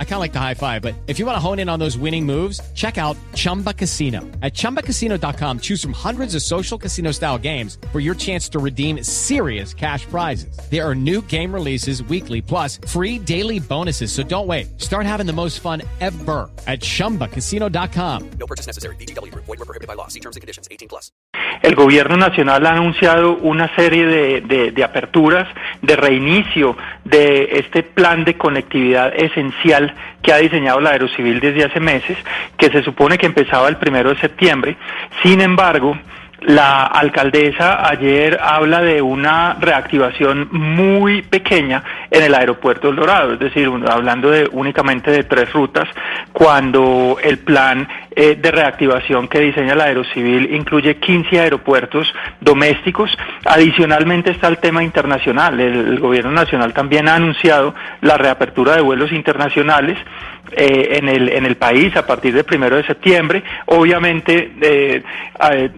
I kind of like the high five, but if you want to hone in on those winning moves, check out Chumba Casino. At ChumbaCasino.com, choose from hundreds of social casino style games for your chance to redeem serious cash prizes. There are new game releases weekly, plus free daily bonuses. So don't wait. Start having the most fun ever at ChumbaCasino.com. No purchase necessary. BGW. Void were prohibited by law. See terms and conditions. 18 plus. El gobierno nacional ha anunciado una serie de, de, de aperturas, de reinicio de este plan de conectividad esencial que ha diseñado la Aerocivil desde hace meses, que se supone que empezaba el primero de septiembre. Sin embargo, la alcaldesa ayer habla de una reactivación muy pequeña en el aeropuerto El Dorado, es decir, hablando de únicamente de tres rutas, cuando el plan eh, de reactivación que diseña la Aerocivil incluye 15 aeropuertos domésticos. Adicionalmente está el tema internacional. El, gobierno nacional también ha anunciado la reapertura de vuelos internacionales eh, en, el, en el país a partir del primero de septiembre. Obviamente, eh, eh,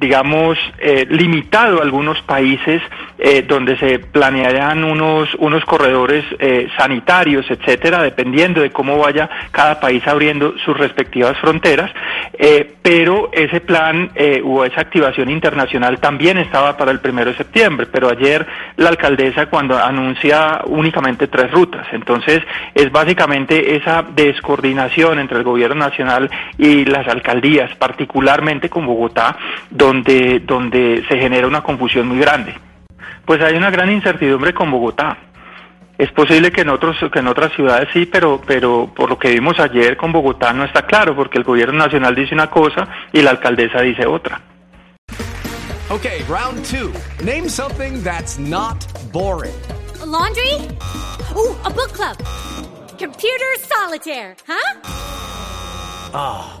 digamos, eh, limitado a algunos países eh, donde se planearían unos, unos corredores eh, sanitarios, etcétera, dependiendo de cómo vaya cada país abriendo sus respectivas fronteras. Eh, pero ese plan eh, o esa activación internacional también estaba para el primero de septiembre. Pero ayer la alcaldesa, cuando anuncia únicamente tres rutas, entonces es básicamente esa descoordinación entre el gobierno nacional y las alcaldías, particularmente con Bogotá, donde, donde se genera una confusión muy grande. Pues hay una gran incertidumbre con Bogotá. Es posible que en otros que en otras ciudades sí, pero pero por lo que vimos ayer con Bogotá no está claro porque el gobierno nacional dice una cosa y la alcaldesa dice otra. Okay, round 2. Name something that's not boring. A laundry? Ooh, a book club. Computer solitaire, huh? Ah,